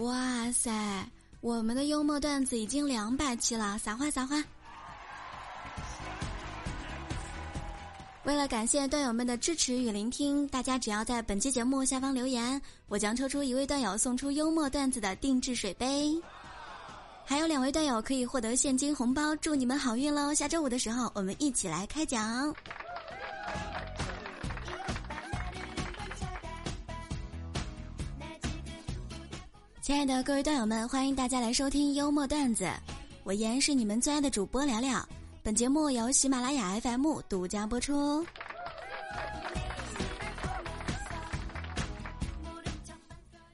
哇塞，我们的幽默段子已经两百期了，撒花撒花！为了感谢段友们的支持与聆听，大家只要在本期节目下方留言，我将抽出一位段友送出幽默段子的定制水杯，还有两位段友可以获得现金红包，祝你们好运喽！下周五的时候，我们一起来开奖。亲爱的各位段友们，欢迎大家来收听幽默段子，我依然是你们最爱的主播聊聊。本节目由喜马拉雅 FM 独家播出。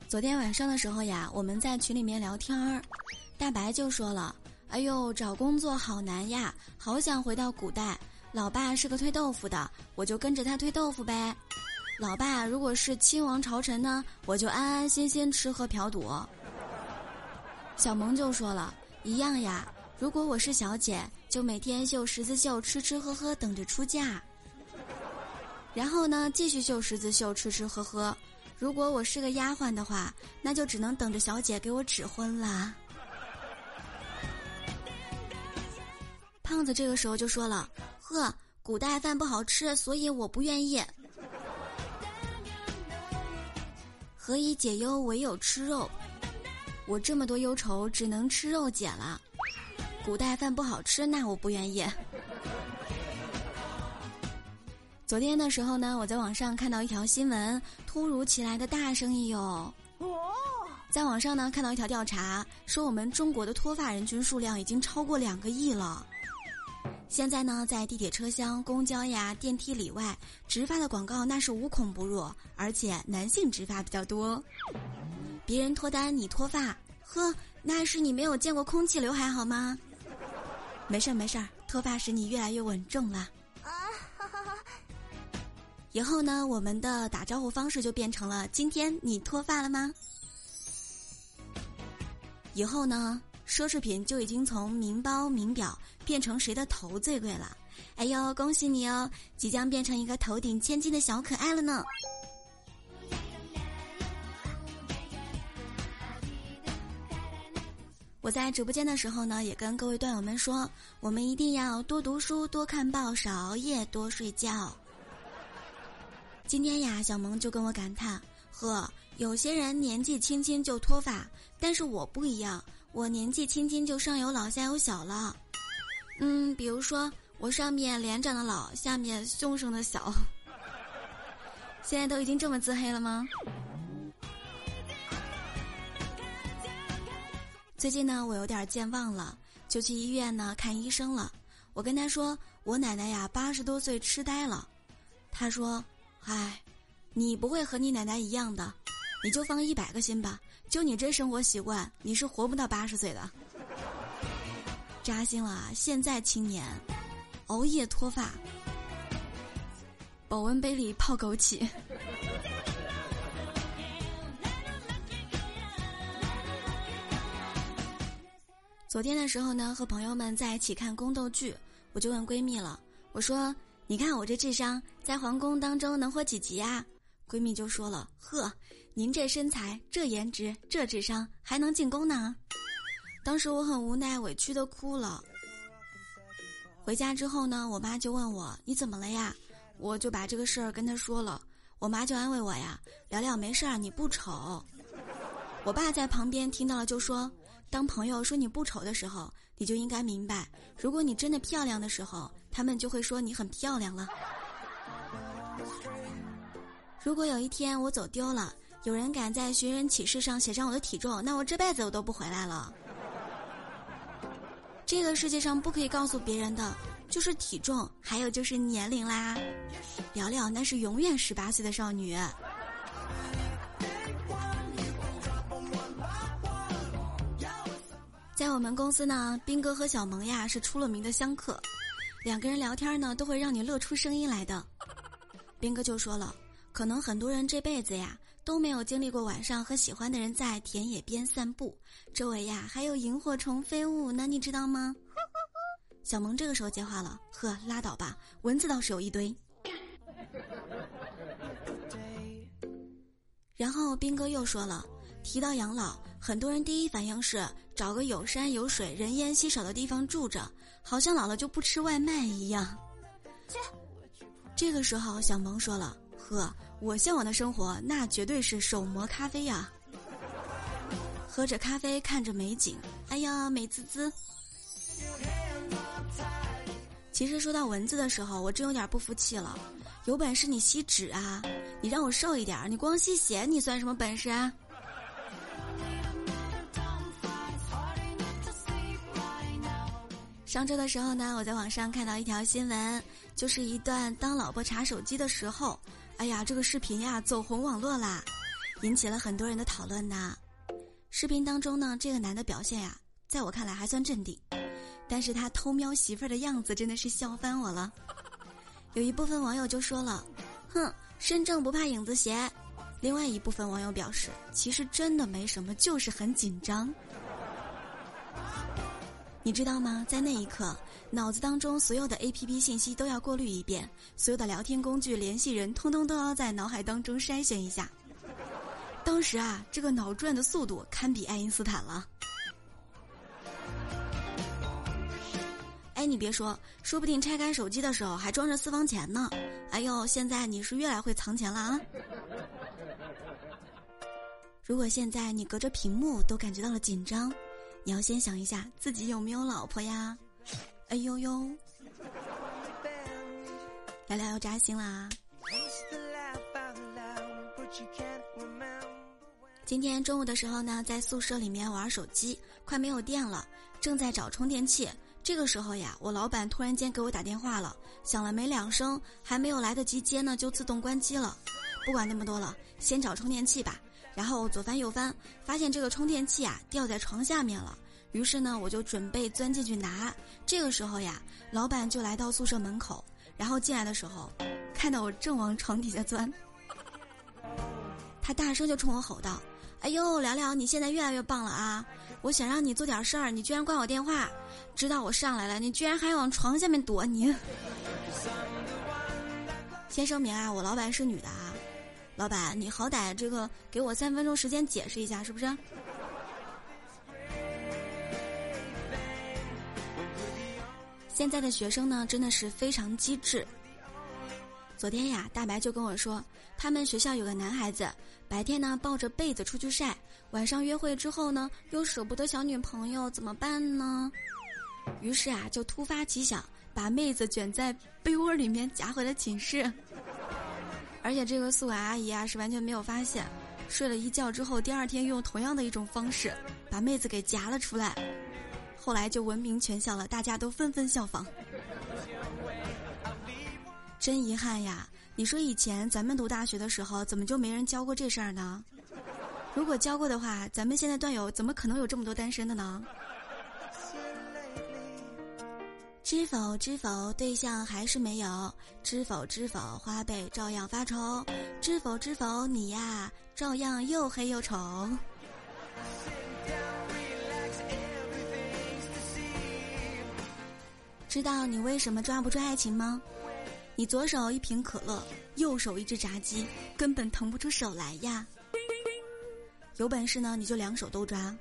昨天晚上的时候呀，我们在群里面聊天儿，大白就说了：“哎呦，找工作好难呀，好想回到古代。老爸是个推豆腐的，我就跟着他推豆腐呗。老爸如果是亲王朝臣呢，我就安安心心吃喝嫖赌。”小萌就说了：“一样呀。”如果我是小姐，就每天绣十字绣，吃吃喝喝，等着出嫁。然后呢，继续绣十字绣，吃吃喝喝。如果我是个丫鬟的话，那就只能等着小姐给我指婚啦。胖子这个时候就说了：“呵，古代饭不好吃，所以我不愿意。何以解忧，唯有吃肉。我这么多忧愁，只能吃肉解了。”古代饭不好吃，那我不愿意。昨天的时候呢，我在网上看到一条新闻，突如其来的大生意哟。在网上呢看到一条调查，说我们中国的脱发人群数量已经超过两个亿了。现在呢，在地铁车厢、公交呀、电梯里外，植发的广告那是无孔不入，而且男性植发比较多。别人脱单，你脱发，呵，那是你没有见过空气刘海好吗？没事儿没事儿，脱发使你越来越稳重了。啊哈哈哈！以后呢，我们的打招呼方式就变成了：今天你脱发了吗？以后呢，奢侈品就已经从名包名表变成谁的头最贵了。哎呦，恭喜你哦，即将变成一个头顶千金的小可爱了呢。我在直播间的时候呢，也跟各位段友们说，我们一定要多读书、多看报、少熬夜、多睡觉。今天呀，小萌就跟我感叹：呵，有些人年纪轻轻就脱发，但是我不一样，我年纪轻轻就上有老下有小了。嗯，比如说我上面脸长得老，下面胸生的小。现在都已经这么自黑了吗？最近呢，我有点健忘了，就去医院呢看医生了。我跟他说，我奶奶呀八十多岁痴呆了。他说：“唉，你不会和你奶奶一样的，你就放一百个心吧。就你这生活习惯，你是活不到八十岁的。”扎心了啊！现在青年，熬夜脱发，保温杯里泡枸杞。昨天的时候呢，和朋友们在一起看宫斗剧，我就问闺蜜了，我说：“你看我这智商，在皇宫当中能活几集啊？”闺蜜就说了：“呵，您这身材、这颜值、这智商，还能进宫呢？”当时我很无奈，委屈的哭了。回家之后呢，我妈就问我：“你怎么了呀？”我就把这个事儿跟她说了，我妈就安慰我呀：“聊聊没事儿，你不丑。”我爸在旁边听到了就说。当朋友说你不丑的时候，你就应该明白，如果你真的漂亮的时候，他们就会说你很漂亮了。如果有一天我走丢了，有人敢在寻人启事上写上我的体重，那我这辈子我都不回来了。这个世界上不可以告诉别人的就是体重，还有就是年龄啦。聊聊那是永远十八岁的少女。在我们公司呢，兵哥和小萌呀是出了名的相克，两个人聊天呢都会让你乐出声音来的。兵哥就说了，可能很多人这辈子呀都没有经历过晚上和喜欢的人在田野边散步，周围呀还有萤火虫飞舞呢，你知道吗？小萌这个时候接话了，呵，拉倒吧，蚊子倒是有一堆。然后兵哥又说了。提到养老，很多人第一反应是找个有山有水、人烟稀少的地方住着，好像老了就不吃外卖一样。这个时候小萌说了：“呵，我向往的生活那绝对是手磨咖啡呀，喝着咖啡看着美景，哎呀美滋滋。”其实说到蚊子的时候，我真有点不服气了。有本事你吸纸啊！你让我瘦一点，你光吸血，你算什么本事啊？上周的时候呢，我在网上看到一条新闻，就是一段当老婆查手机的时候，哎呀，这个视频呀走红网络啦，引起了很多人的讨论呐。视频当中呢，这个男的表现呀，在我看来还算镇定。但是他偷瞄媳妇儿的样子真的是笑翻我了，有一部分网友就说了：“哼，身正不怕影子斜。”另外一部分网友表示：“其实真的没什么，就是很紧张。”你知道吗？在那一刻，脑子当中所有的 A P P 信息都要过滤一遍，所有的聊天工具、联系人，通通都要在脑海当中筛选一下。当时啊，这个脑转的速度堪比爱因斯坦了。哎你别说，说不定拆开手机的时候还装着私房钱呢。哎呦，现在你是越来会藏钱了啊！如果现在你隔着屏幕都感觉到了紧张，你要先想一下自己有没有老婆呀？哎呦呦，聊聊要扎心啦！今天中午的时候呢，在宿舍里面玩手机，快没有电了，正在找充电器。这个时候呀，我老板突然间给我打电话了，响了没两声，还没有来得及接呢，就自动关机了。不管那么多了，先找充电器吧。然后左翻右翻，发现这个充电器啊掉在床下面了。于是呢，我就准备钻进去拿。这个时候呀，老板就来到宿舍门口，然后进来的时候，看到我正往床底下钻，他大声就冲我吼道：“哎呦，聊聊，你现在越来越棒了啊！我想让你做点事儿，你居然挂我电话。”知道我上来了，你居然还往床下面躲你！先声明啊，我老板是女的啊，老板你好歹这个给我三分钟时间解释一下，是不是？现在的学生呢，真的是非常机智。昨天呀，大白就跟我说，他们学校有个男孩子，白天呢抱着被子出去晒，晚上约会之后呢，又舍不得小女朋友，怎么办呢？于是啊，就突发奇想，把妹子卷在被窝里面夹回了寝室。而且这个宿管阿姨啊，是完全没有发现。睡了一觉之后，第二天用同样的一种方式，把妹子给夹了出来。后来就闻名全校了，大家都纷纷效仿。真遗憾呀！你说以前咱们读大学的时候，怎么就没人教过这事儿呢？如果教过的话，咱们现在段友怎么可能有这么多单身的呢？知否知否，对象还是没有；知否知否，花呗照样发愁；知否知否，你呀照样又黑又丑。知道你为什么抓不住爱情吗？你左手一瓶可乐，右手一只炸鸡，根本腾不出手来呀。有本事呢，你就两手都抓。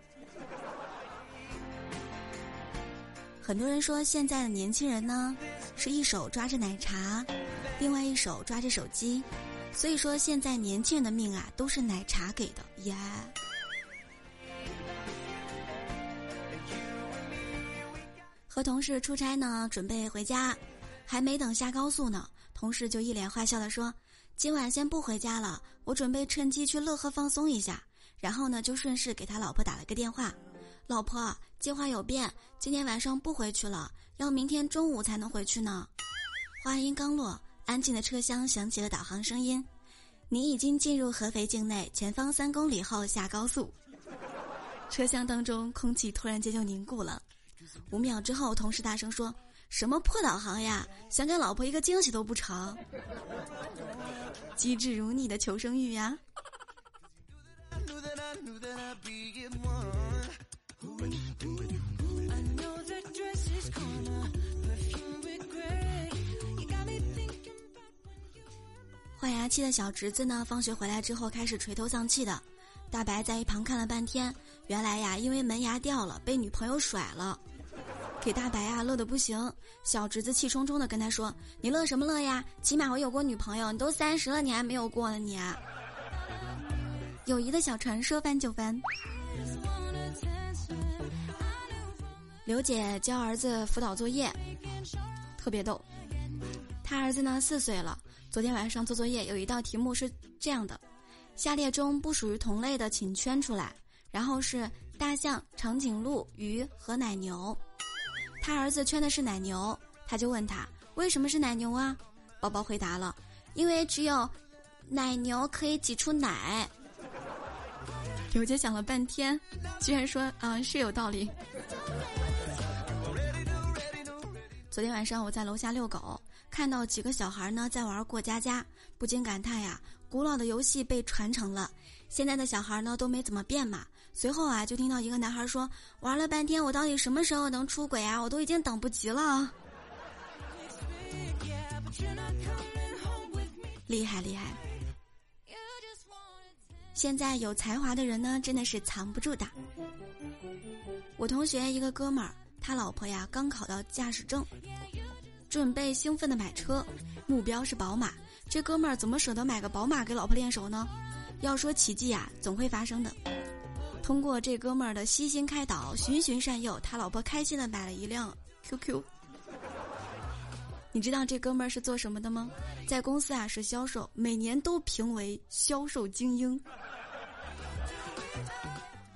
很多人说现在的年轻人呢，是一手抓着奶茶，另外一手抓着手机，所以说现在年轻人的命啊都是奶茶给的耶。和同事出差呢，准备回家，还没等下高速呢，同事就一脸坏笑的说：“今晚先不回家了，我准备趁机去乐呵放松一下。”然后呢，就顺势给他老婆打了个电话。老婆，计划有变，今天晚上不回去了，要明天中午才能回去呢。话音刚落，安静的车厢响起了导航声音：“你已经进入合肥境内，前方三公里后下高速。”车厢当中空气突然间就凝固了。五秒之后，同事大声说：“什么破导航呀？想给老婆一个惊喜都不成？机智如你的求生欲呀！”换牙期的小侄子呢，放学回来之后开始垂头丧气的。大白在一旁看了半天，原来呀，因为门牙掉了，被女朋友甩了，给大白啊乐得不行。小侄子气冲冲的跟他说：“你乐什么乐呀？起码我有过女朋友，你都三十了，你还没有过呢，你。”友谊的小船说翻就翻。刘姐教儿子辅导作业，特别逗。他儿子呢四岁了，昨天晚上做作业，有一道题目是这样的：下列中不属于同类的，请圈出来。然后是大象、长颈鹿、鱼和奶牛。他儿子圈的是奶牛，他就问他为什么是奶牛啊？宝宝回答了：因为只有奶牛可以挤出奶。刘姐想了半天，居然说：啊，是有道理。昨天晚上我在楼下遛狗，看到几个小孩呢在玩过家家，不禁感叹呀，古老的游戏被传承了，现在的小孩呢都没怎么变嘛。随后啊，就听到一个男孩说：“玩了半天，我到底什么时候能出轨啊？我都已经等不及了。”厉害厉害！现在有才华的人呢，真的是藏不住的。我同学一个哥们儿。他老婆呀，刚考到驾驶证，准备兴奋的买车，目标是宝马。这哥们儿怎么舍得买个宝马给老婆练手呢？要说奇迹呀，总会发生的。通过这哥们儿的悉心开导、循循善诱，他老婆开心的买了一辆 QQ。你知道这哥们儿是做什么的吗？在公司啊是销售，每年都评为销售精英。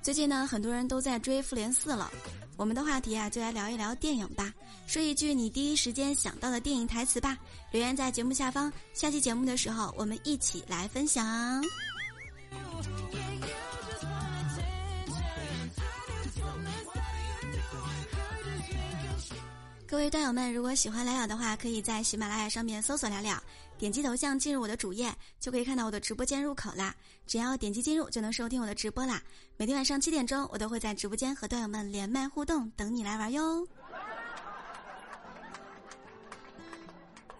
最近呢，很多人都在追《复联四》了。我们的话题啊，就来聊一聊电影吧。说一句你第一时间想到的电影台词吧。留言在节目下方，下期节目的时候我们一起来分享。各位段友们，如果喜欢聊聊的话，可以在喜马拉雅上面搜索聊聊，点击头像进入我的主页，就可以看到我的直播间入口啦。只要点击进入，就能收听我的直播啦。每天晚上七点钟，我都会在直播间和段友们连麦互动，等你来玩哟。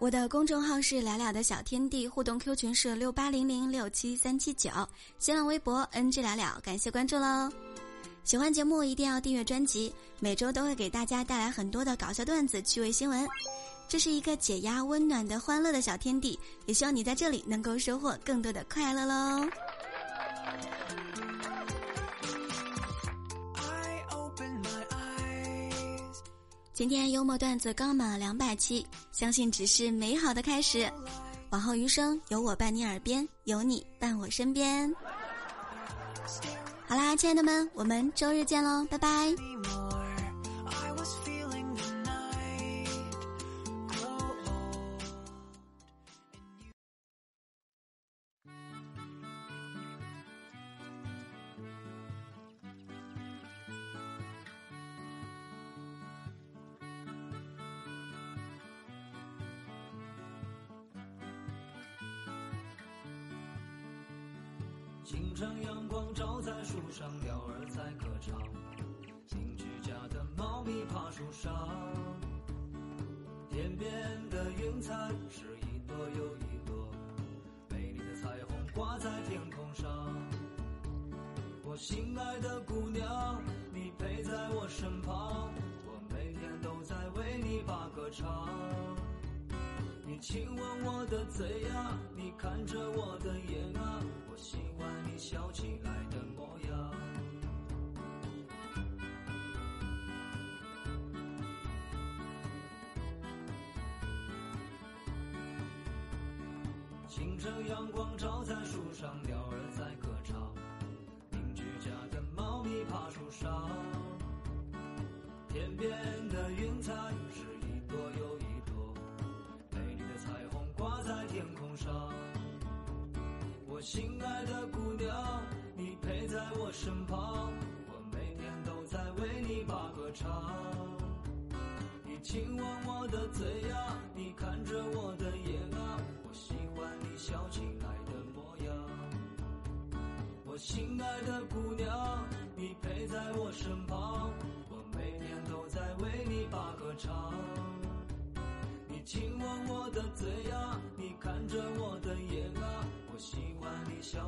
我的公众号是聊聊的小天地，互动 Q 群是六八零零六七三七九，新浪微博 NG 聊聊，感谢关注喽。喜欢节目一定要订阅专辑，每周都会给大家带来很多的搞笑段子、趣味新闻。这是一个解压、温暖的、欢乐的小天地，也希望你在这里能够收获更多的快乐喽。今天幽默段子刚满两百期，相信只是美好的开始，往后余生有我伴你耳边，有你伴我身边。好啦，亲爱的们，我们周日见喽，拜拜。清晨阳光照在树上，鸟儿在歌唱。邻居家的猫咪爬树上。天边的云彩是一朵又一朵，美丽的彩虹挂在天空上。我心爱的姑娘，你陪在我身旁，我每天都在为你把歌唱。亲吻我的嘴啊，你看着我的眼啊，我喜欢你笑起来的模样。清晨阳光照在树上，鸟儿在歌唱。邻居家的猫咪爬树上，天边的云彩是上，我心爱的姑娘，你陪在我身旁，我每天都在为你把歌唱。你亲吻我的嘴呀，你看着我的眼啊，我喜欢你笑起来的模样。我心爱的姑娘，你陪在我身旁，我每天都在为你把小